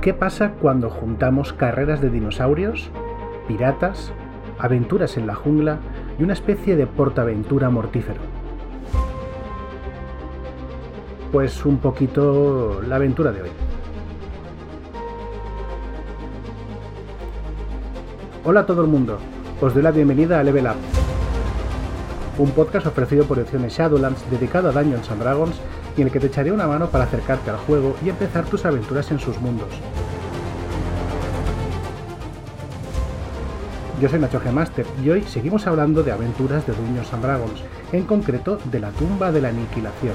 ¿Qué pasa cuando juntamos carreras de dinosaurios, piratas, aventuras en la jungla y una especie de portaventura mortífero? Pues un poquito la aventura de hoy. Hola a todo el mundo, os doy la bienvenida a Level Up, un podcast ofrecido por Ediciones Shadowlands dedicado a Dungeons and Dragons y en el que te echaré una mano para acercarte al juego y empezar tus aventuras en sus mundos. Yo soy Nacho G-Master y hoy seguimos hablando de aventuras de Dungeons and Dragons, en concreto de la tumba de la aniquilación.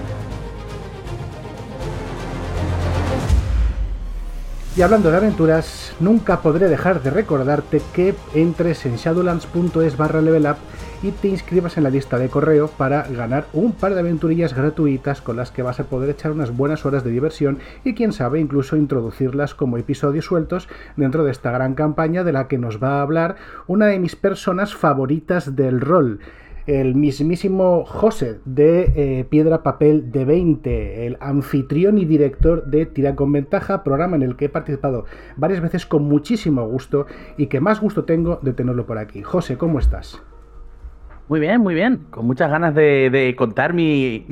Y hablando de aventuras, nunca podré dejar de recordarte que entres en shadowlands.es barra level up y te inscribas en la lista de correo para ganar un par de aventurillas gratuitas con las que vas a poder echar unas buenas horas de diversión y quién sabe incluso introducirlas como episodios sueltos dentro de esta gran campaña de la que nos va a hablar una de mis personas favoritas del rol el mismísimo José de eh, Piedra Papel de 20, el anfitrión y director de Tira con Ventaja, programa en el que he participado varias veces con muchísimo gusto y que más gusto tengo de tenerlo por aquí. José, ¿cómo estás? Muy bien, muy bien. Con muchas ganas de, contar mi,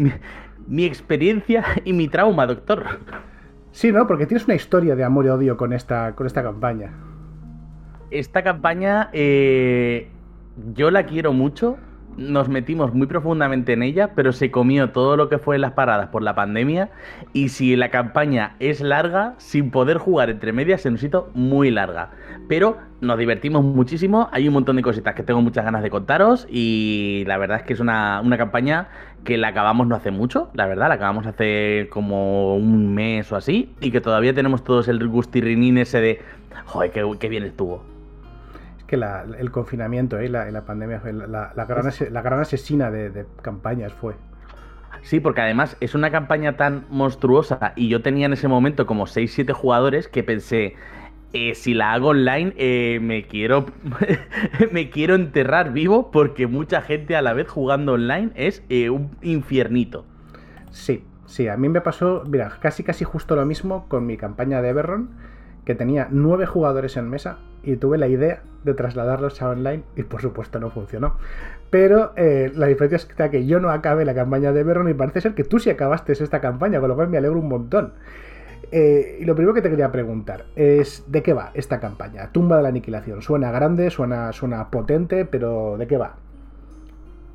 mi, experiencia y mi trauma, doctor. Sí, ¿no? Porque tienes una historia de amor y odio con esta, con esta campaña. Esta campaña eh, yo la quiero mucho nos metimos muy profundamente en ella, pero se comió todo lo que fue las paradas por la pandemia. Y si la campaña es larga, sin poder jugar entre medias, se nos hizo muy larga. Pero nos divertimos muchísimo. Hay un montón de cositas que tengo muchas ganas de contaros. Y la verdad es que es una, campaña que la acabamos no hace mucho, la verdad, la acabamos hace como un mes o así. Y que todavía tenemos todos el gustirrinín ese de. Joder, qué bien estuvo que el confinamiento y la, pandemia la, la, gran, la gran asesina de, campañas fue. Sí, porque además es una campaña tan monstruosa y yo tenía en ese momento como 6-7 jugadores que pensé, eh, si la hago online eh, me quiero me quiero enterrar vivo porque mucha gente a la vez jugando online es eh, un infiernito. Sí, sí, a mí me pasó, mira, casi casi justo lo mismo con mi campaña de Everron que tenía nueve jugadores en mesa y tuve la idea de trasladarlos a online y por supuesto no funcionó. Pero eh, la diferencia es que yo no acabé la campaña de Verron y parece ser que tú sí acabaste esta campaña, con lo cual me alegro un montón. Eh, y lo primero que te quería preguntar es ¿de qué va esta campaña? Tumba de la Aniquilación. Suena grande, suena, suena potente, pero ¿de qué va?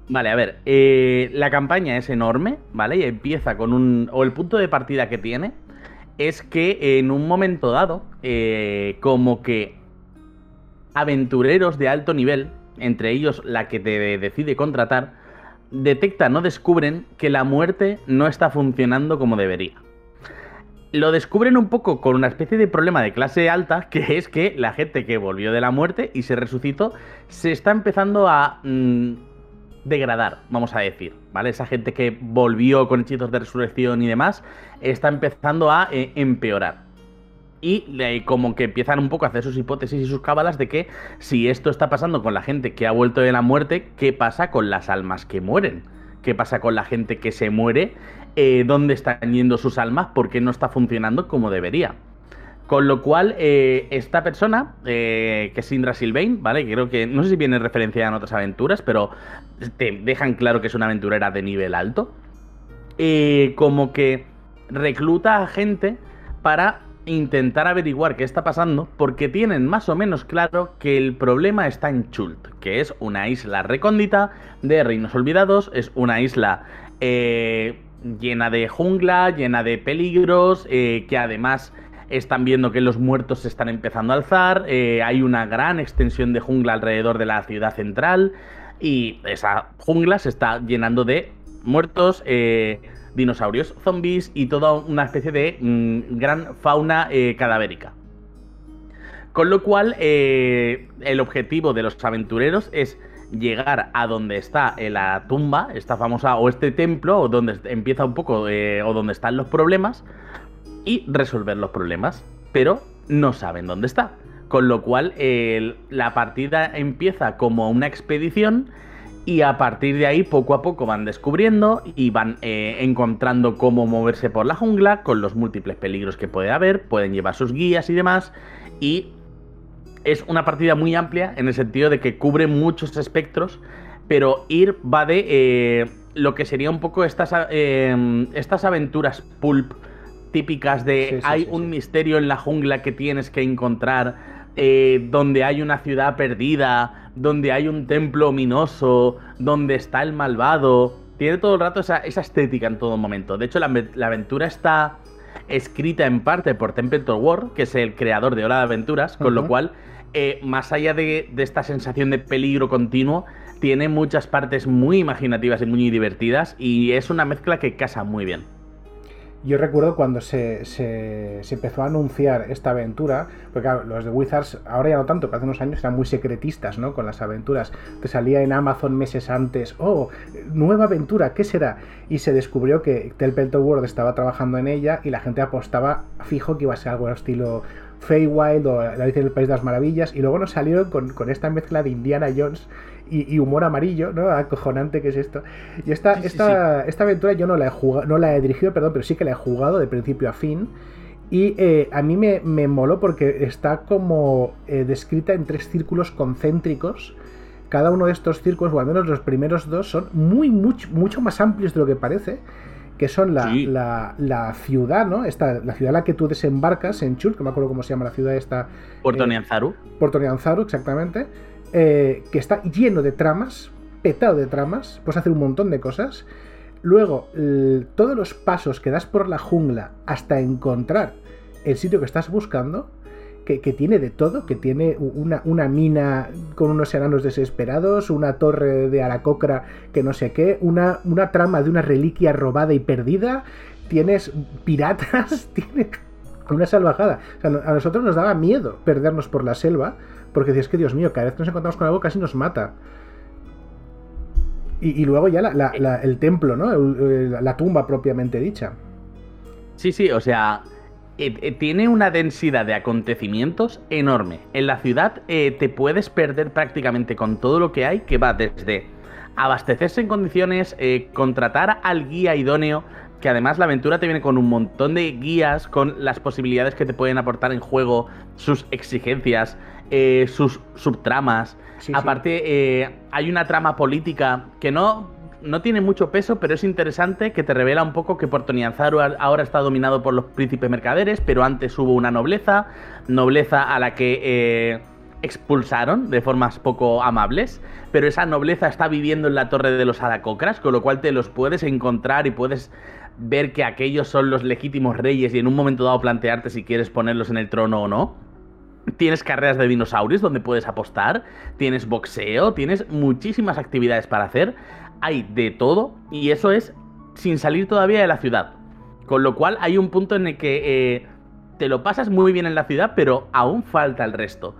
Vale, a ver, eh, la campaña es enorme, ¿vale? Y empieza con un... o el punto de partida que tiene es que en un momento dado, como que aventureros de alto nivel, entre ellos la que te decide contratar, detectan o descubren que la muerte no está funcionando como debería. Lo descubren un poco con una especie de problema de clase alta, que es que la gente que volvió de la muerte y se resucitó se está empezando a mm, degradar, vamos a decir, ¿vale? Esa gente que volvió con hechizos de resurrección y demás, está empezando a eh, empeorar. Y como que empiezan un poco a hacer sus hipótesis y sus cábalas de que si esto está pasando con la gente que ha vuelto de la muerte, ¿qué pasa con las almas que mueren? ¿Qué pasa con la gente que se muere? Eh, ¿Dónde están yendo sus almas? ¿Por qué no está funcionando como debería? Con lo cual, eh, esta persona, eh, que es Indra Sylvain, ¿vale? Creo que, no sé si viene referencia en otras aventuras, pero te dejan claro que es una aventurera de nivel alto. Como que recluta a gente para intentar averiguar qué está pasando, porque tienen más o menos claro que el problema está en Chult, que es una isla recóndita de reinos olvidados, es una isla llena de jungla, llena de peligros, que además están viendo que los muertos se están empezando a alzar, eh, hay una gran extensión de jungla alrededor de la ciudad central y esa jungla se está llenando de muertos, eh, dinosaurios, zombies y toda una especie de mm, gran fauna eh, cadavérica. Con lo cual, el objetivo de los aventureros es llegar a donde está la tumba, esta famosa, o este templo, o donde empieza un poco, o donde están los problemas, y resolver los problemas, pero no saben dónde está. Con lo cual la partida empieza como una expedición Y a partir de ahí, poco a poco van descubriendo y van eh, encontrando cómo moverse por la jungla con los múltiples peligros que puede haber, pueden llevar sus guías y demás. Y es una partida muy amplia en el sentido de que cubre muchos espectros, pero ir va de eh, lo que sería un poco estas, eh, estas aventuras pulp típicas de hay un misterio en la jungla que tienes que encontrar, eh, donde hay una ciudad perdida, donde hay un templo ominoso, donde está el malvado. Tiene todo el rato esa, estética en todo momento. De hecho, la, aventura está escrita en parte por Templeton War, que es el creador de Hora de Aventuras, con lo cual, eh, más allá de, de esta sensación de peligro continuo, tiene muchas partes muy imaginativas y muy divertidas y es una mezcla que casa muy bien. Yo recuerdo cuando se, se, empezó a anunciar esta aventura, porque claro, los de Wizards, ahora ya no tanto, pero hace unos años eran muy secretistas, ¿no? Con las aventuras. Te salía en Amazon meses antes, oh, nueva aventura, ¿qué será? Y se descubrió que Telltale World estaba trabajando en ella y la gente apostaba fijo que iba a ser algo al estilo Feywild o La Alicia del País de las Maravillas, y luego nos salieron con, con esta mezcla de Indiana Jones y, humor amarillo, ¿no? Acojonante que es esto. Y esta, esta, esta aventura yo no la he jugado, no la he dirigido, perdón, pero sí que la he jugado de principio a fin. Y eh, a mí me, me, moló porque está como eh, descrita en tres círculos concéntricos. Cada uno de estos círculos, o al menos los primeros dos, son muy, mucho, mucho más amplios de lo que parece. Que son la, la, la ciudad, ¿no? Esta, la ciudad en la que tú desembarcas en Chul, que me acuerdo cómo se llama la ciudad esta. Puerto eh, Nianzaru. Puerto Nianzaru, exactamente eh, que está lleno de tramas, petado de tramas, puedes hacer un montón de cosas. Luego, todos los pasos que das por la jungla hasta encontrar el sitio que estás buscando, que, tiene de todo, que tiene una, mina con unos enanos desesperados, una torre de aracocra que no sé qué, una, una trama de una reliquia robada y perdida, tienes piratas, tiene una salvajada. a nosotros nos daba miedo perdernos por la selva porque dices que Dios mío, cada vez que nos encontramos con algo casi nos mata. Y, luego ya el templo, ¿no? La tumba propiamente dicha. Sí, sí, o sea, eh, eh, tiene una densidad de acontecimientos enorme. En la ciudad eh, te puedes perder prácticamente con todo lo que hay, que va desde abastecerse en condiciones, contratar al guía idóneo, que además la aventura te viene con un montón de guías, con las posibilidades que te pueden aportar en juego, sus exigencias, eh, sus subtramas. Aparte, eh, hay una trama política que no, no tiene mucho peso, pero es interesante, que te revela un poco que Puerto Nianzaru ahora está dominado por los príncipes mercaderes, pero antes hubo una nobleza, nobleza a la que eh, expulsaron de formas poco amables, pero esa nobleza está viviendo en la torre de los Aracocras, con lo cual te los puedes encontrar y puedes ver que aquellos son los legítimos reyes y en un momento dado plantearte si quieres ponerlos en el trono o no. Tienes carreras de dinosaurios donde puedes apostar, tienes boxeo, tienes muchísimas actividades para hacer, hay de todo y eso es sin salir todavía de la ciudad. Con lo cual hay un punto en el que eh, te lo pasas muy bien en la ciudad, pero aún falta el resto.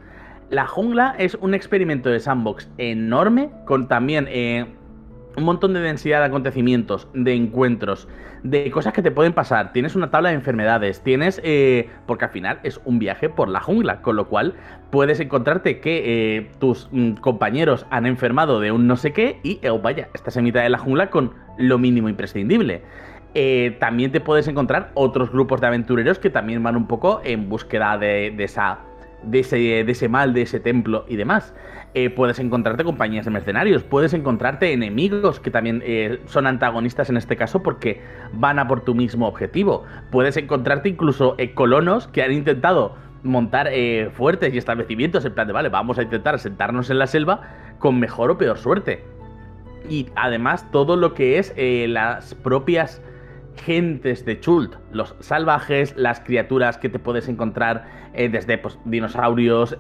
La jungla es un experimento de sandbox enorme, con también eh, un montón de densidad de acontecimientos, de encuentros, de cosas que te pueden pasar. Tienes una tabla de enfermedades, tienes... Eh, porque al final es un viaje por la jungla, con lo cual puedes encontrarte que eh, tus mm, compañeros han enfermado de un no sé qué y, oh, vaya, estás en mitad de la jungla con lo mínimo imprescindible. Eh, también te puedes encontrar otros grupos de aventureros que también van un poco en búsqueda de esa de ese, de ese mal, de ese templo y demás. Eh, puedes encontrarte compañías de mercenarios, puedes encontrarte enemigos que también eh, son antagonistas en este caso porque van a por tu mismo objetivo. Puedes encontrarte incluso eh, colonos que han intentado montar fuertes y establecimientos en plan de, vale, vamos a intentar sentarnos en la selva con mejor o peor suerte. Y además todo lo que es las propias gentes de Chult, los salvajes, las criaturas que te puedes encontrar desde pues, dinosaurios,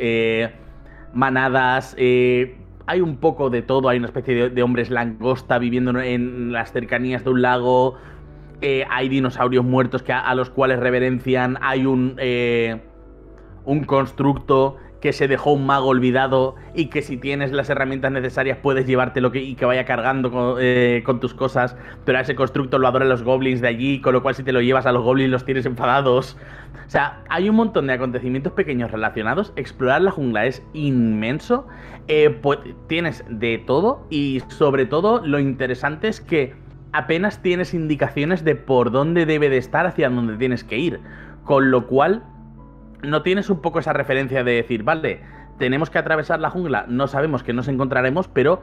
manadas, eh, hay un poco de todo, hay una especie de, hombres langosta viviendo en las cercanías de un lago, eh, hay dinosaurios muertos que a, los cuales reverencian, hay un, eh, un constructo que se dejó un mago olvidado y que si tienes las herramientas necesarias puedes llevártelo que, y que vaya cargando con, eh, con, tus cosas, pero a ese constructo lo adoran los goblins de allí, con lo cual si te lo llevas a los goblins los tienes enfadados. O sea, hay un montón de acontecimientos pequeños relacionados. Explorar la jungla es inmenso. Eh, pues, tienes de todo y sobre todo lo interesante es que apenas tienes indicaciones de por dónde debe de estar, hacia dónde tienes que ir. Con lo cual no tienes un poco esa referencia de decir, vale, tenemos que atravesar la jungla, no sabemos que nos encontraremos, pero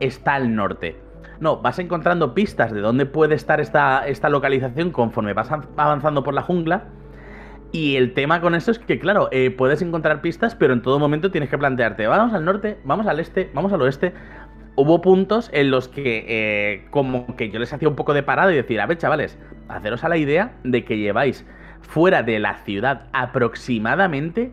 está al norte. No, vas encontrando pistas de dónde puede estar esta, esta localización conforme vas avanzando por la jungla. Y el tema con eso es que, claro, eh, puedes encontrar pistas, pero en todo momento tienes que plantearte, vamos al norte, vamos al este, vamos al oeste. Hubo puntos en los que, eh, como que yo les hacía un poco de parada y decir, a ver, chavales, haceros a la idea de que lleváis fuera de la ciudad aproximadamente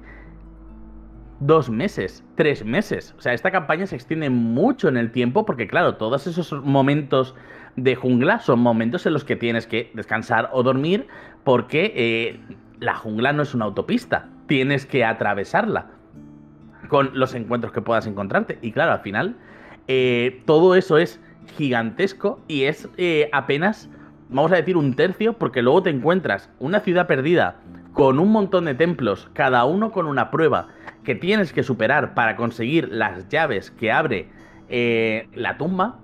dos meses, tres meses. O sea, esta campaña se extiende mucho en el tiempo porque, claro, todos esos momentos de jungla son momentos en los que tienes que descansar o dormir porque eh, la jungla no es una autopista. Tienes que atravesarla con los encuentros que puedas encontrarte. Y claro, al final, eh, todo eso es gigantesco y es eh, apenas vamos a decir un tercio, porque luego te encuentras una ciudad perdida con un montón de templos, cada uno con una prueba que tienes que superar para conseguir las llaves que abre eh, la tumba.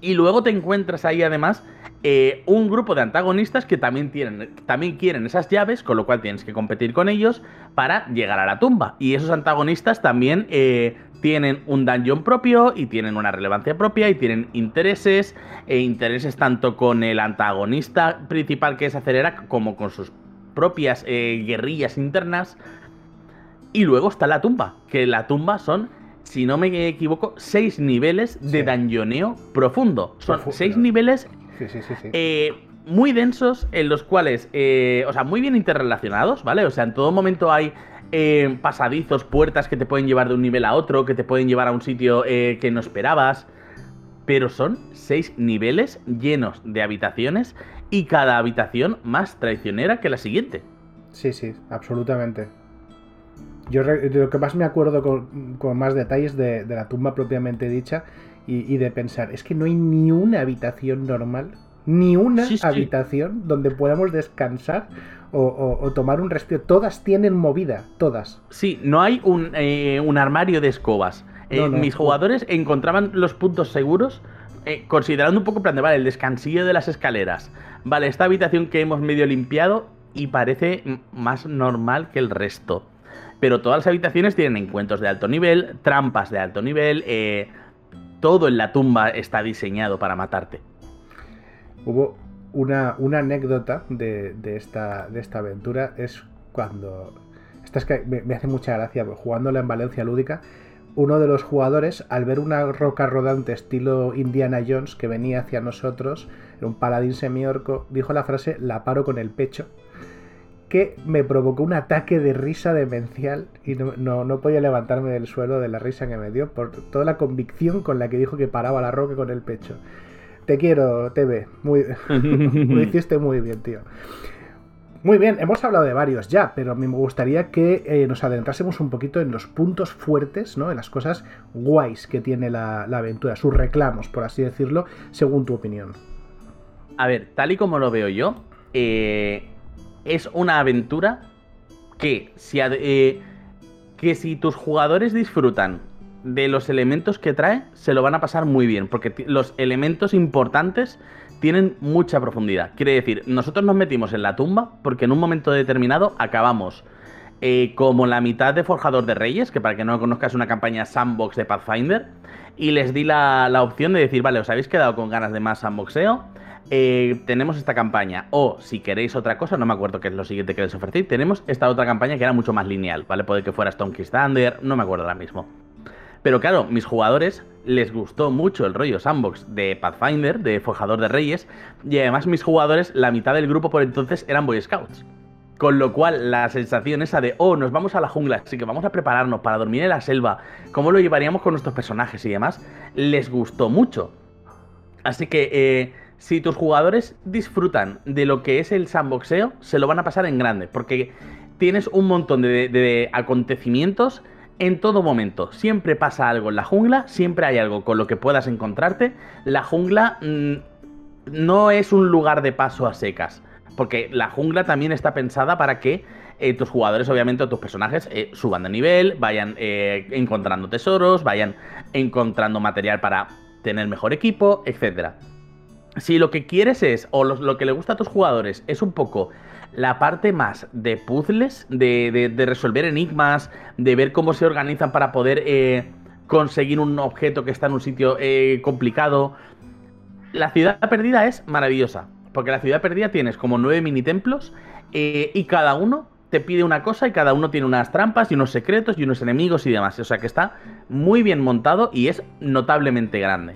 Y luego te encuentras ahí además eh, un grupo de antagonistas que también, tienen, también quieren esas llaves, con lo cual tienes que competir con ellos para llegar a la tumba. Y esos antagonistas también eh, tienen un dungeon propio y tienen una relevancia propia y tienen intereses, e intereses tanto con el antagonista principal que es Acelera como con sus propias eh, guerrillas internas. Y luego está la tumba, que la tumba son, si no me equivoco, seis niveles de dungeoneo profundo. Son seis niveles eh, muy densos en los cuales, eh, o sea, muy bien interrelacionados, ¿vale? O sea, en todo momento hay eh, pasadizos, puertas que te pueden llevar de un nivel a otro, que te pueden llevar a un sitio eh, que no esperabas. Pero son seis niveles llenos de habitaciones y cada habitación más traicionera que la siguiente. Sí, sí, absolutamente. Yo lo que más me acuerdo con, más detalles de, la tumba propiamente dicha y, de pensar, es que no hay ni una habitación normal, ni una habitación donde podamos descansar o, tomar un respiro. Todas tienen movida, todas. Sí, no hay un, eh, armario de escobas. Eh, mis jugadores encontraban los puntos seguros eh, considerando un poco plan de, vale, el descansillo de las escaleras. Vale, esta habitación que hemos medio limpiado y parece más normal que el resto. Pero todas las habitaciones tienen encuentros de alto nivel, trampas de alto nivel, todo en la tumba está diseñado para matarte. Hubo una, anécdota de, esta, aventura es cuando. Esta es que me, hace mucha gracia, jugándola en Valencia Lúdica, uno de los jugadores, al ver una roca rodante estilo Indiana Jones que venía hacia nosotros, un paladín semiorco, dijo la frase: La paro con el pecho. Que me provocó un ataque de risa demencial y no, no, no podía levantarme del suelo de la risa que me dio por toda la convicción con la que dijo que paraba la roca con el pecho. Te quiero, TV. Muy, lo hiciste muy bien, tío. Muy bien, hemos hablado de varios ya, pero me gustaría que eh, nos adentrásemos un poquito en los puntos fuertes, ¿no? En las cosas guays que tiene la, aventura, sus reclamos, por así decirlo, según tu opinión. A ver, tal y como lo veo yo, eh, es una aventura que si, eh, que si tus jugadores disfrutan de los elementos que trae se lo van a pasar muy bien, porque los elementos importantes tienen mucha profundidad. Quiere decir, nosotros nos metimos en la tumba porque en un momento determinado acabamos eh, como la mitad de Forjador de Reyes, que para que no lo conozcas es una campaña sandbox de Pathfinder, y les di la, opción de decir, vale, os habéis quedado con ganas de más sandboxeo, eh, tenemos esta campaña, o si queréis otra cosa, no me acuerdo qué es lo siguiente que les ofrecí, tenemos esta otra campaña que era mucho más lineal, ¿vale? Puede que fuera Stone Thunder, no me acuerdo ahora mismo. Pero claro, mis jugadores les gustó mucho el rollo sandbox de Pathfinder, de Forjador de Reyes, y además mis jugadores, la mitad del grupo por entonces eran Boy Scouts. Con lo cual, la sensación esa de, oh, nos vamos a la jungla, así que vamos a prepararnos para dormir en la selva, cómo lo llevaríamos con nuestros personajes y demás, les gustó mucho. Así que, eh, si tus jugadores disfrutan de lo que es el sandboxeo, se lo van a pasar en grande, porque tienes un montón de acontecimientos en todo momento. Siempre pasa algo en la jungla, siempre hay algo con lo que puedas encontrarte. La jungla mm, no es un lugar de paso a secas, porque la jungla también está pensada para que eh, tus jugadores, obviamente, o tus personajes eh, suban de nivel, vayan eh, encontrando tesoros, vayan encontrando material para tener mejor equipo, etc. Si lo que quieres es, o lo, que le gusta a tus jugadores es un poco la parte más de puzzles, de, resolver enigmas, de ver cómo se organizan para poder conseguir un objeto que está en un sitio complicado. La ciudad perdida es maravillosa, porque la ciudad perdida tienes como nueve mini templos y cada uno te pide una cosa y cada uno tiene unas trampas y unos secretos y unos enemigos y demás. O sea que está muy bien montado y es notablemente grande.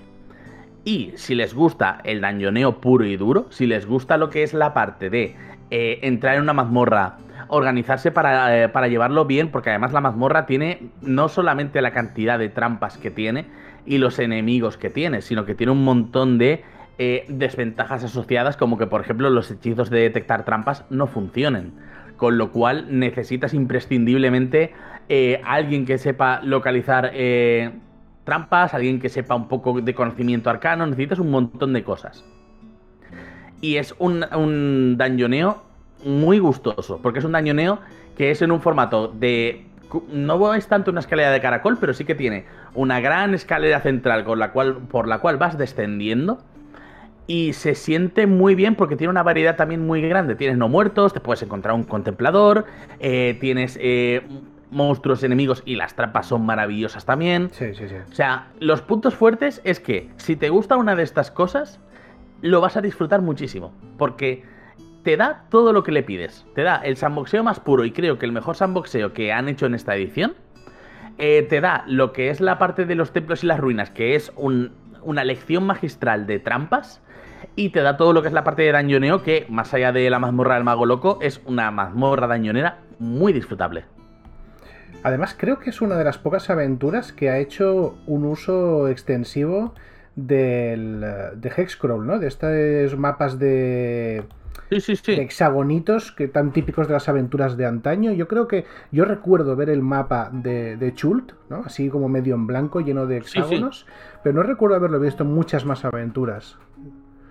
Y si les gusta el dañoneo puro y duro, si les gusta lo que es la parte de eh, entrar en una mazmorra, organizarse para, eh, para, llevarlo bien, porque además la mazmorra tiene no solamente la cantidad de trampas que tiene y los enemigos que tiene, sino que tiene un montón de eh, desventajas asociadas, como que por ejemplo los hechizos de detectar trampas no funcionen con lo cual necesitas imprescindiblemente alguien que sepa localizar trampas, alguien que sepa un poco de conocimiento arcano, necesitas un montón de cosas. Y es un, un dañoneo muy gustoso, porque es un dañoneo que es en un formato de... No es tanto una escalera de caracol, pero sí que tiene una gran escalera central con la cual, por la cual vas descendiendo y se siente muy bien porque tiene una variedad también muy grande. Tienes no muertos, te puedes encontrar un contemplador, eh, tienes eh, monstruos enemigos y las trampas son maravillosas también. Sí, sí, sí. O sea, los puntos fuertes es que si te gusta una de estas cosas, lo vas a disfrutar muchísimo. Porque te da todo lo que le pides. Te da el sandboxeo más puro y creo que el mejor sandboxeo que han hecho en esta edición. Eh, te da lo que es la parte de los templos y las ruinas, que es una lección magistral de trampas y te da todo lo que es la parte de dañoneo, que más allá de la mazmorra del mago loco, es una mazmorra dañonera muy disfrutable. Además, creo que es una de las pocas aventuras que ha hecho un uso extensivo del, de Hexcrawl, ¿no? De estos mapas de, sí, sí, sí. hexagonitos que tan típicos de las aventuras de antaño. Yo creo que yo recuerdo ver el mapa de, de Chult, ¿no? Así como medio en blanco, lleno de hexágonos, pero no recuerdo haberlo visto en muchas más aventuras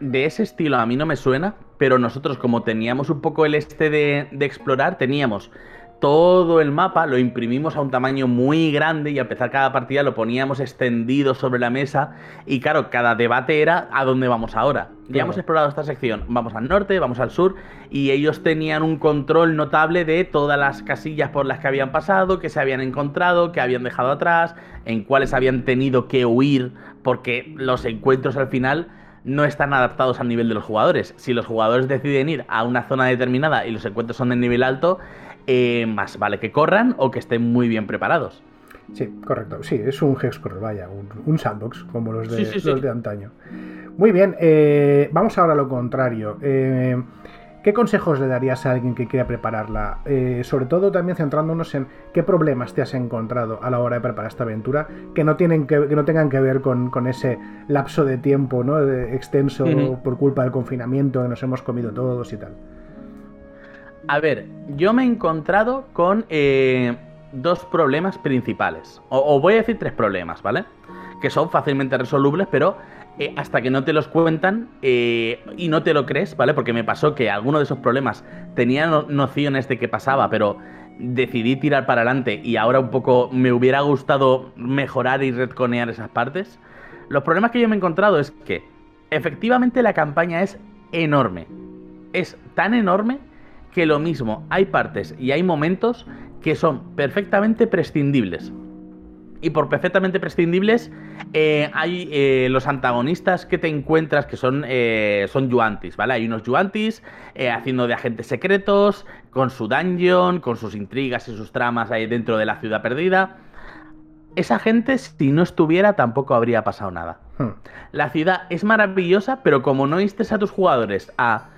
de ese estilo a mí no me suena, pero nosotros como teníamos un poco el este de, explorar, teníamos todo el mapa, lo imprimimos a un tamaño muy grande y a empezar cada partida lo poníamos extendido sobre la mesa y claro, cada debate era a dónde vamos ahora. Ya hemos explorado esta sección, vamos al norte, vamos al sur y ellos tenían un control notable de todas las casillas por las que habían pasado, que se habían encontrado, que habían dejado atrás, en cuáles habían tenido que huir porque los encuentros al final no están adaptados al nivel de los jugadores. Si los jugadores deciden ir a una zona determinada y los encuentros son de nivel alto, eh, más vale que corran o que estén muy bien preparados. Sí, correcto. Sí, es un hexcrawl, vaya, un, sandbox como los de, los de antaño. Muy bien, eh, vamos ahora a lo contrario. Eh, ¿Qué consejos le darías a alguien que quiera prepararla? Eh, sobre todo también centrándonos en qué problemas te has encontrado a la hora de preparar esta aventura que no, tienen que, no tengan que ver con, ese lapso de tiempo ¿no? extenso por culpa del confinamiento que nos hemos comido todos y tal. A ver, yo me he encontrado con eh, dos problemas principales. O, voy a decir tres problemas, ¿vale? Que son fácilmente resolubles, pero eh, hasta que no te los cuentan eh, y no te lo crees, ¿vale? Porque me pasó que alguno de esos problemas tenía nociones de que pasaba, pero decidí tirar para adelante y ahora un poco me hubiera gustado mejorar y retconear esas partes. Los problemas que yo me he encontrado es que efectivamente la campaña es enorme. Es tan enorme que lo mismo, hay partes y hay momentos que son perfectamente prescindibles. Y por perfectamente prescindibles, eh, hay eh, los antagonistas que te encuentras que son, eh, son Yuantis, ¿vale? Hay unos Yuantis haciendo de agentes secretos, con su dungeon, con sus intrigas y sus tramas ahí dentro de la ciudad perdida. Esa gente, si no estuviera, tampoco habría pasado nada. Hmm. La ciudad es maravillosa, pero como no instes a tus jugadores a,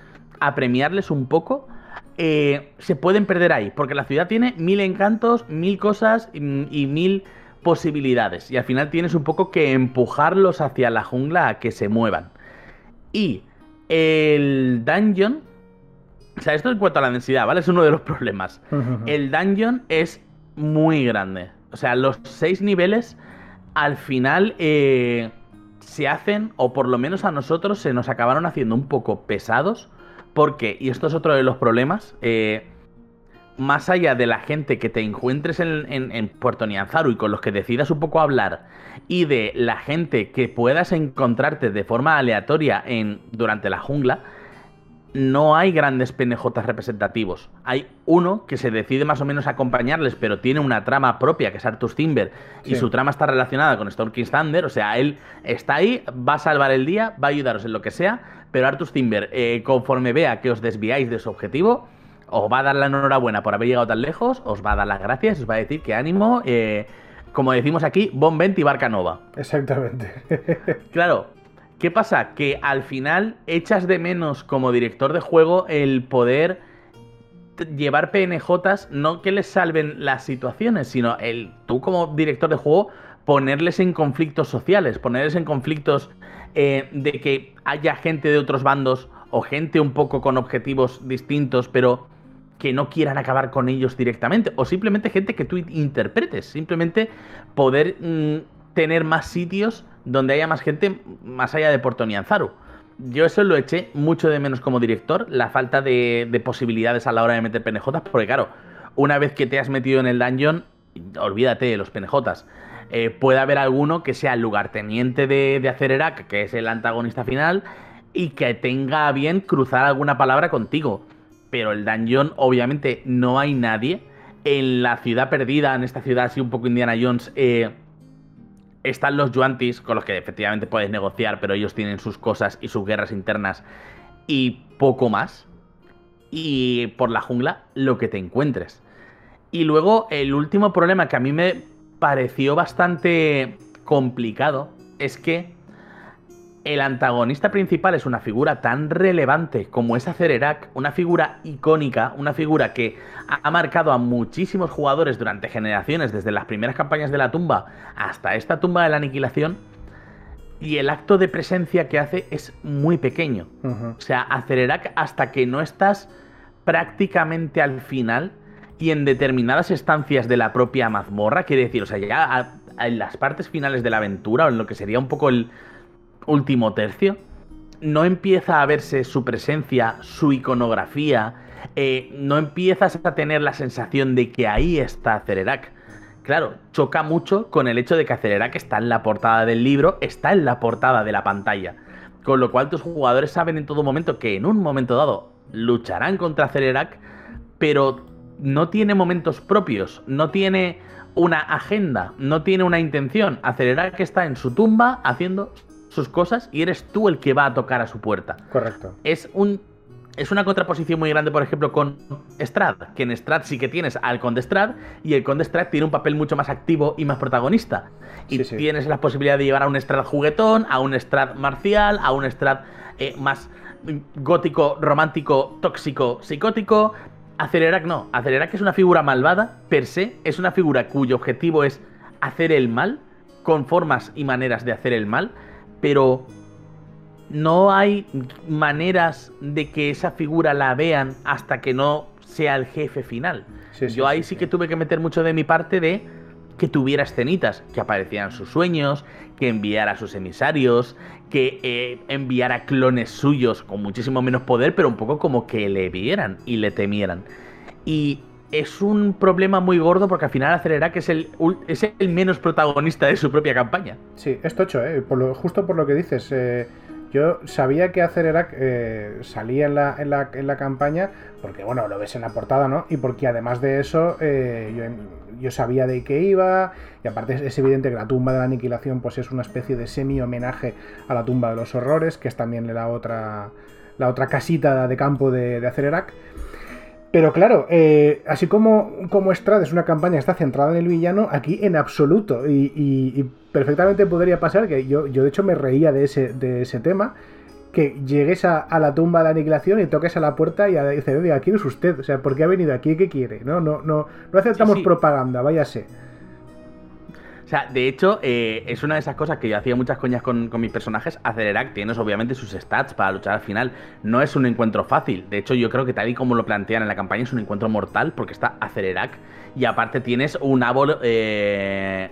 a premiarles un poco, se pueden perder ahí, porque la ciudad tiene mil encantos, mil cosas y mil posibilidades y al final tienes un poco que empujarlos hacia la jungla a que se muevan. Y el dungeon, o sea, esto en cuanto a la densidad, ¿vale? Es uno de los problemas. El dungeon es muy grande. O sea, los seis niveles al final eh, se hacen, o por lo menos a nosotros se nos acabaron haciendo un poco pesados, porque, y esto es otro de los problemas, eh, más allá de la gente que te encuentres en, Puerto Nianzaru y con los que decidas un poco hablar, y de la gente que puedas encontrarte de forma aleatoria en, durante la jungla, no hay grandes PNJs representativos. Hay uno que se decide más o menos acompañarles, pero tiene una trama propia, que es Arthur Timber, y su trama está relacionada con Storm King Thunder. O sea, él está ahí, va a salvar el día, va a ayudaros en lo que sea, pero Arthur Timber, eh, conforme vea que os desviáis de su objetivo, os va a dar la enhorabuena por haber llegado tan lejos, os va a dar las gracias, os va a decir que ánimo, eh, como decimos aquí, Bon Vent y Barca Nova. Exactamente. claro, ¿qué pasa? Que al final echas de menos como director de juego el poder llevar PNJs, no que les salven las situaciones, sino el tú como director de juego ponerles en conflictos sociales, ponerles en conflictos eh, de que haya gente de otros bandos o gente un poco con objetivos distintos, pero que no quieran acabar con ellos directamente, o simplemente gente que tú interpretes, simplemente poder mm, tener más sitios donde haya más gente más allá de Puerto Nianzaru. Yo eso lo eché mucho de menos como director, la falta de, posibilidades a la hora de meter PNJs, porque claro, una vez que te has metido en el dungeon, olvídate de los PNJs. Eh, puede haber alguno que sea el lugarteniente de, de Acererac, que es el antagonista final, y que tenga bien cruzar alguna palabra contigo pero el dungeon obviamente no hay nadie. En la ciudad perdida, en esta ciudad así un poco Indiana Jones, eh, están los Yuantis, con los que efectivamente puedes negociar, pero ellos tienen sus cosas y sus guerras internas y poco más. Y por la jungla, lo que te encuentres. Y luego, el último problema que a mí me pareció bastante complicado es que el antagonista principal es una figura tan relevante como es Acererac, una figura icónica, una figura que ha marcado a muchísimos jugadores durante generaciones, desde las primeras campañas de la tumba hasta esta tumba de la aniquilación, y el acto de presencia que hace es muy pequeño. O sea, Acererac hasta que no estás prácticamente al final y en determinadas estancias de la propia mazmorra, quiere decir, o sea, ya en las partes finales de la aventura o en lo que sería un poco el último tercio, no empieza a verse su presencia, su iconografía, eh, no empiezas a tener la sensación de que ahí está Cererac. Claro, choca mucho con el hecho de que Acererac está en la portada del libro, está en la portada de la pantalla. Con lo cual tus jugadores saben en todo momento que en un momento dado lucharán contra Cererac, pero no tiene momentos propios, no tiene una agenda, no tiene una intención. Acererac está en su tumba haciendo sus cosas y eres tú el que va a tocar a su puerta. Correcto. Es un es una contraposición muy grande, por ejemplo, con Strad, que en Strad sí que tienes al Conde Strad y el Conde Strad tiene un papel mucho más activo y más protagonista. Y tienes la posibilidad de llevar a un Strad juguetón, a un Strad marcial, a un Strad eh, más gótico, romántico, tóxico, psicótico. Acelerac no, Acelerac es una figura malvada, per se, es una figura cuyo objetivo es hacer el mal, con formas y maneras de hacer el mal, pero no hay maneras de que esa figura la vean hasta que no sea el jefe final. Yo ahí sí, que tuve que meter mucho de mi parte de que tuviera escenitas, que aparecieran sus sueños, que enviara a sus emisarios, que eh, enviara clones suyos con muchísimo menos poder, pero un poco como que le vieran y le temieran. Y es un problema muy gordo porque al final acelera que es el, es el menos protagonista de su propia campaña. Sí, es tocho, ¿eh? justo por lo que dices. Eh, yo sabía que Acelerac eh, salía en la, en, la, en la, campaña porque, bueno, lo ves en la portada, ¿no? Y porque además de eso, eh, yo, yo, sabía de qué iba. Y aparte es, evidente que la tumba de la aniquilación pues es una especie de semi-homenaje a la tumba de los horrores, que es también la otra, la otra casita de campo de, de Acelerac. Pero claro, eh, así como, como Strad es una campaña que está centrada en el villano, aquí en absoluto. Y, perfectamente podría pasar que yo, yo de hecho me reía de ese, de ese tema. Que llegues a, la tumba de la aniquilación y toques a la puerta y dices, oiga, ¿quién es usted? O sea, ¿por qué ha venido aquí? ¿Qué quiere? No, no, no, no aceptamos propaganda, váyase. Sea, de hecho, eh, es una de esas cosas que yo hacía muchas coñas con, mis personajes. Acelerac tienes obviamente sus stats para luchar al final. No es un encuentro fácil. De hecho, yo creo que tal y como lo plantean en la campaña, es un encuentro mortal porque está Acelerac. Y aparte tienes un Abol. Eh,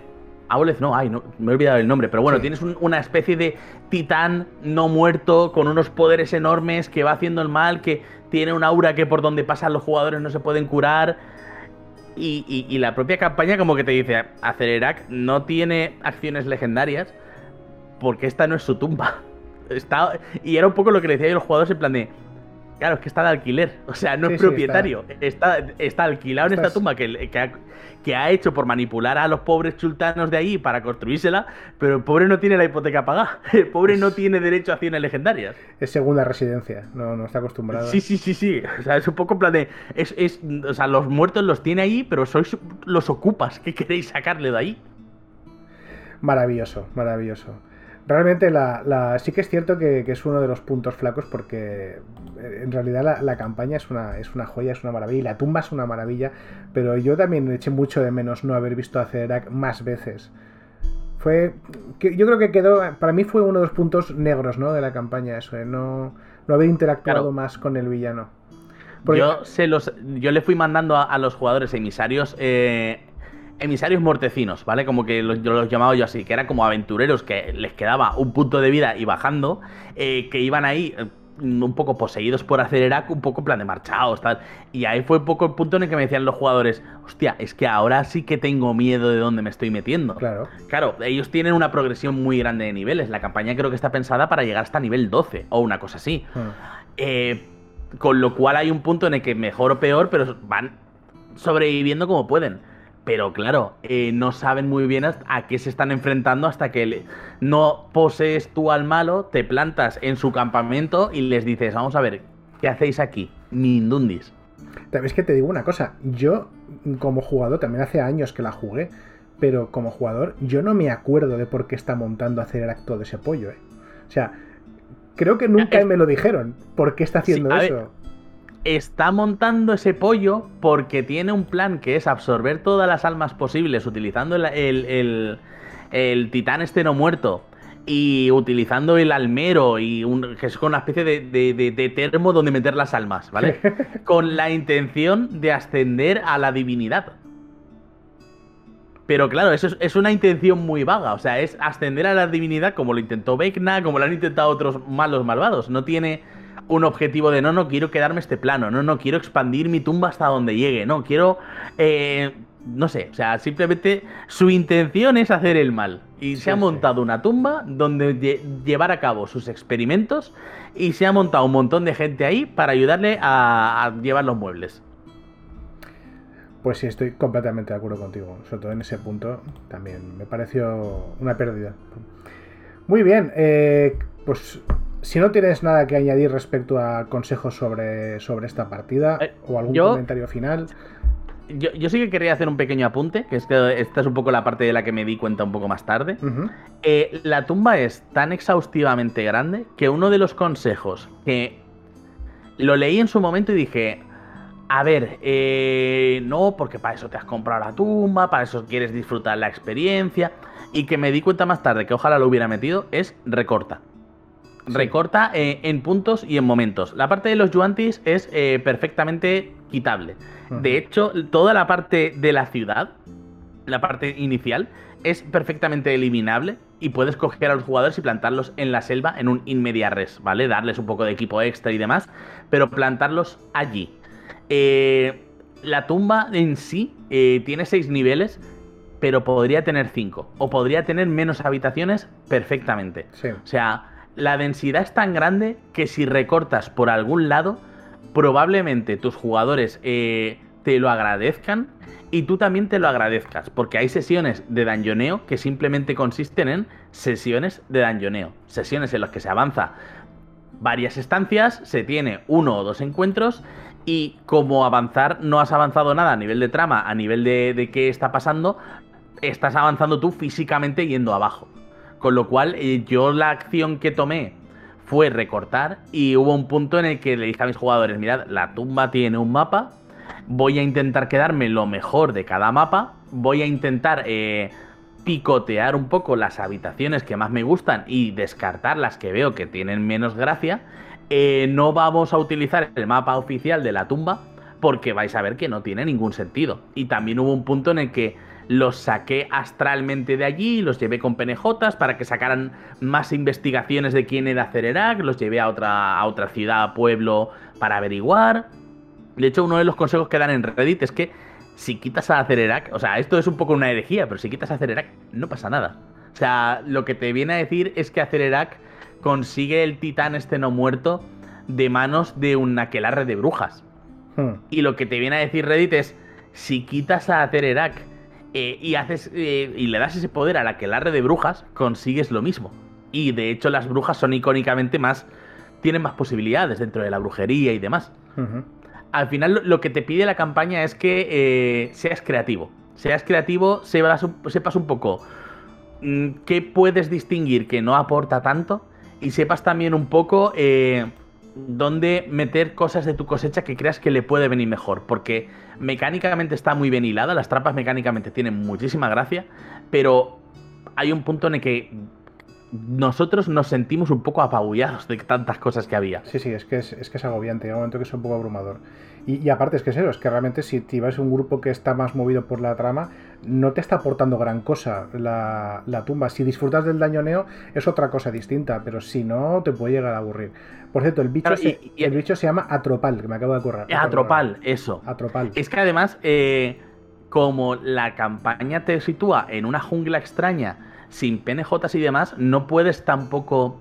no, ay, no, me he olvidado el nombre, pero bueno, tienes una especie de titán no muerto con unos poderes enormes que va haciendo el mal, que tiene un aura que por donde pasan los jugadores no se pueden curar. Y, la propia campaña como que te dice, Acelerac no tiene acciones legendarias porque esta no es su tumba. Y era un poco lo que le decía a los jugadores en plan de, claro, es que está de alquiler, o sea, no es propietario, está. Está, alquilado en esta tumba que, que, ha, hecho por manipular a los pobres chultanos de ahí para construírsela, pero el pobre no tiene la hipoteca pagada, el pobre no tiene derecho a acciones legendarias. Es segunda residencia, no, no está acostumbrado. Sí, sí, sí, sí, o sea, es un poco en plan de, es, es, o sea, los muertos los tiene ahí, pero sois los ocupas, ¿qué queréis sacarle de ahí? Maravilloso, maravilloso. Realmente la, sí que es cierto que, es uno de los puntos flacos porque eh, en realidad la, campaña es una, es una joya, es una maravilla y la tumba es una maravilla, pero yo también eché mucho de menos no haber visto a Cederac más veces. Fue, que, yo creo que quedó, para mí fue uno de los puntos negros ¿no? de la campaña eso, ¿eh? no, no haber interactuado más con el villano. Yo, se los, yo le fui mandando a, los jugadores emisarios eh, emisarios mortecinos, ¿vale? Como que los, los llamaba yo así, que eran como aventureros que les quedaba un punto de vida y bajando, eh, que iban ahí eh, un poco poseídos por acelerar, un poco en plan de marchados, tal. Y ahí fue un poco el punto en el que me decían los jugadores, hostia, es que ahora sí que tengo miedo de dónde me estoy metiendo. Claro. Claro, ellos tienen una progresión muy grande de niveles. La campaña creo que está pensada para llegar hasta nivel 12 o una cosa así. Hmm. Eh, con lo cual hay un punto en el que mejor o peor, pero van sobreviviendo como pueden. Pero claro, eh, no saben muy bien a qué se están enfrentando hasta que no posees tú al malo, te plantas en su campamento y les dices, vamos a ver, ¿qué hacéis aquí? Mindundis. Es que te digo una cosa, yo como jugador, también hace años que la jugué, pero como jugador yo no me acuerdo de por qué está montando a hacer el acto de ese pollo. ¿eh? O sea, creo que nunca me lo dijeron, ¿por qué está haciendo eso? Está montando ese pollo porque tiene un plan que es absorber todas las almas posibles utilizando el, el, titán este no muerto y utilizando el almero y un, que es una especie de, de, termo donde meter las almas, ¿vale? Con la intención de ascender a la divinidad. Pero claro, eso es, una intención muy vaga. O sea, es ascender a la divinidad como lo intentó Vecna, como lo han intentado otros malos malvados. No tiene un objetivo de no, no quiero quedarme este plano, no, no quiero expandir mi tumba hasta donde llegue, no, quiero, eh, no sé, o sea, simplemente su intención es hacer el mal. Y se ha montado una tumba donde llevar a cabo sus experimentos y se ha montado un montón de gente ahí para ayudarle a, llevar los muebles. Pues sí, estoy completamente de acuerdo contigo. Sobre todo en ese punto también me pareció una pérdida. Muy bien, eh, pues si no tienes nada que añadir respecto a consejos sobre, sobre esta partida eh, o algún comentario final. Yo, sí que quería hacer un pequeño apunte, que es que esta es un poco la parte de la que me di cuenta un poco más tarde. Eh, la tumba es tan exhaustivamente grande que uno de los consejos que lo leí en su momento y dije, a ver, eh, no, porque para eso te has comprado la tumba, para eso quieres disfrutar la experiencia, y que me di cuenta más tarde que ojalá lo hubiera metido, es recorta. Recorta eh, en puntos y en momentos. La parte de los yuantis es eh, perfectamente quitable. De hecho, toda la parte de la ciudad, la parte inicial, es perfectamente eliminable y puedes coger a los jugadores y plantarlos en la selva en un inmedia res, ¿vale? Darles un poco de equipo extra y demás, pero plantarlos allí. Eh, la tumba en sí tiene seis niveles, pero podría tener cinco. O podría tener menos habitaciones perfectamente. O sea, la densidad es tan grande que si recortas por algún lado, probablemente tus jugadores eh, te lo agradezcan y tú también te lo agradezcas, porque hay sesiones de dañoneo que simplemente consisten en sesiones de dañoneo, sesiones en las que se avanza varias estancias, se tiene uno o dos encuentros y como avanzar no has avanzado nada a nivel de trama, a nivel de, de qué está pasando, estás avanzando tú físicamente yendo abajo. Con lo cual, eh, yo la acción que tomé fue recortar y hubo un punto en el que le dije a mis jugadores, mirad, la tumba tiene un mapa, voy a intentar quedarme lo mejor de cada mapa, voy a intentar eh, picotear un poco las habitaciones que más me gustan y descartar las que veo que tienen menos gracia, eh, no vamos a utilizar el mapa oficial de la tumba porque vais a ver que no tiene ningún sentido. Y también hubo un punto en el que los saqué astralmente de allí, los llevé con penejotas para que sacaran más investigaciones de quién era Cererac, los llevé a otra, a otra ciudad, pueblo, para averiguar. De hecho, uno de los consejos que dan en Reddit es que si quitas a Cererac, o sea, esto es un poco una herejía, pero si quitas a Cererac no pasa nada. O sea, lo que te viene a decir es que a Cererac consigue el titán este no muerto de manos de un aquelarre de brujas. Hmm. Y lo que te viene a decir Reddit es, si quitas a Cererac eh, y, haces, eh, y le das ese poder a la aquelarre de brujas, consigues lo mismo. Y de hecho las brujas son icónicamente más... tienen más posibilidades dentro de la brujería y demás al final lo que te pide la campaña es que eh, seas creativo. Seas creativo, sepas, un poco mm, qué puedes distinguir que no aporta tanto y sepas también un poco eh, dónde meter cosas de tu cosecha que creas que le puede venir mejor. Porque mecánicamente está muy bien hilada, las trampas mecánicamente tienen muchísima gracia, pero hay un punto en el que nosotros nos sentimos un poco apabullados de tantas cosas que había. Sí, sí, es que es, que es agobiante, hay un momento que es un poco abrumador. Y, aparte es que es eso, es que realmente si te vas un grupo que está más movido por la trama, no te está aportando gran cosa la, tumba. Si disfrutas del dañoneo es otra cosa distinta, pero si no, te puede llegar a aburrir. Por cierto, el bicho, se, el bicho se llama Atropal, que me acabo de acordar. Atropal, eso. Atropal. Es que además, eh, como la campaña te sitúa en una jungla extraña, sin PNJs y demás, no puedes tampoco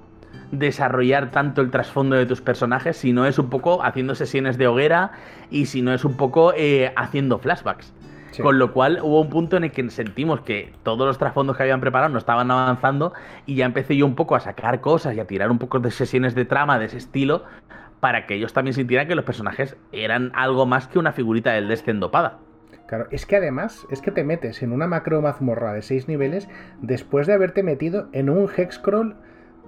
desarrollar tanto el trasfondo de tus personajes si no es un poco haciendo sesiones de hoguera y si no es un poco eh, haciendo flashbacks. Con lo cual hubo un punto en el que sentimos que todos los trasfondos que habían preparado no estaban avanzando y ya empecé yo un poco a sacar cosas y a tirar un poco de sesiones de trama de ese estilo para que ellos también sintieran que los personajes eran algo más que una figurita del descendopada. Claro, es que además es que te metes en una macro mazmorra de 6 niveles después de haberte metido en un hexcrawl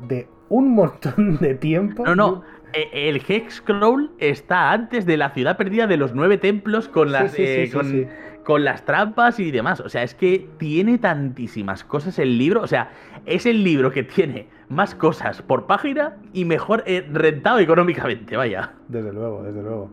de un montón de tiempo. No, no. E, el hexcrawl está antes de la ciudad perdida de los nueve templos con las, eh, con, las trampas y demás. O sea, es que tiene tantísimas cosas el libro. O sea, es el libro que tiene más cosas por página y mejor eh, rentado económicamente, vaya. Desde luego, desde luego.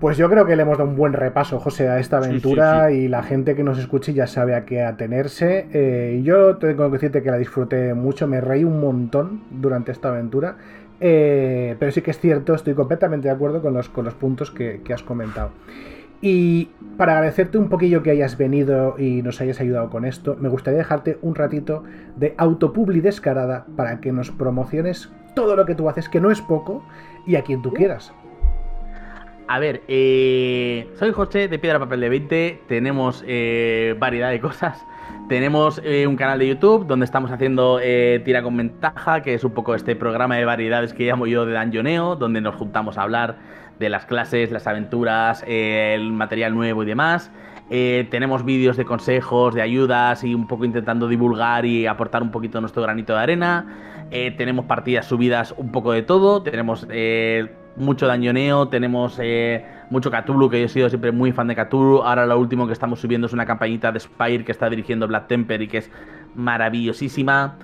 Pues yo creo que le hemos dado un buen repaso, José, a esta aventura y la gente que nos escuche ya sabe a qué atenerse. Eh, yo tengo que decirte que la disfruté mucho, me reí un montón durante esta aventura, eh, pero sí que es cierto, estoy completamente de acuerdo con los, con los puntos que, has comentado. Y para agradecerte un poquillo que hayas venido y nos hayas ayudado con esto, me gustaría dejarte un ratito de autopubli descarada para que nos promociones todo lo que tú haces, que no es poco, y a quien tú quieras. A ver, eh, soy José de Piedra Papel de 20. Tenemos eh, variedad de cosas. Tenemos eh, un canal de YouTube donde estamos haciendo Tira con Ventaja, que es un poco este programa de variedades que llamo yo de Danjoneo, donde nos juntamos a hablar de las clases, las aventuras, el material nuevo y demás. tenemos vídeos de consejos, de ayudas y un poco intentando divulgar y aportar un poquito nuestro granito de arena. tenemos partidas subidas un poco de todo. Tenemos mucho dañoneo, tenemos eh, mucho Cthulhu, que yo he sido siempre muy fan de Cthulhu. Ahora lo último que estamos subiendo es una campañita de Spire que está dirigiendo Black Temper y que es maravillosísima.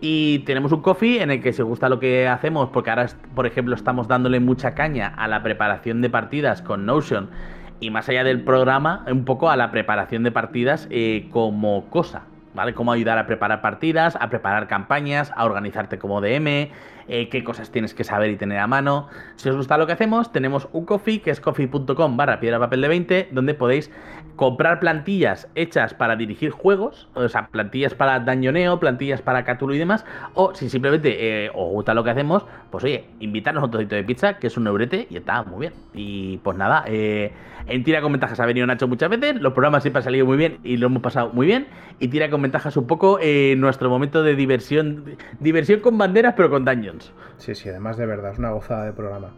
Y tenemos un coffee en el que os gusta lo que hacemos, porque ahora, por ejemplo, estamos dándole mucha caña a la preparación de partidas con Notion y más allá del programa, un poco a la preparación de partidas eh, como cosa. ¿vale? Cómo ayudar a preparar partidas, a preparar campañas, a organizarte como DM, eh, qué cosas tienes que saber y tener a mano. Si os gusta lo que hacemos, tenemos un coffee, que es coffee.com barra piedra papel de 20, donde podéis comprar plantillas hechas para dirigir juegos, o sea, plantillas para dañoneo, plantillas para Cthulhu y demás, o si simplemente eh, os gusta lo que hacemos, pues oye, invitarnos a un trocito de pizza, que es un eurete, y está muy bien. Y pues nada, eh, en Tira con Ventajas ha venido Nacho muchas veces, los programas siempre han salido muy bien y lo hemos pasado muy bien, y Tira con Ventajas un poco nuestro momento de diversión, diversión con banderas, pero con daños. Sí, sí, además de verdad, es una gozada de programa.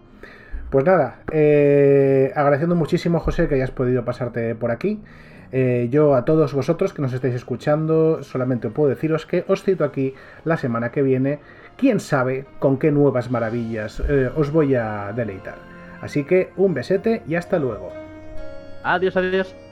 Pues nada, eh, agradeciendo muchísimo, José, que hayas podido pasarte por aquí. Eh, yo a todos vosotros que nos estáis escuchando, solamente puedo deciros que os cito aquí la semana que viene. Quién sabe con qué nuevas maravillas eh, os voy a deleitar. Así que un besete y hasta luego. Adiós, adiós.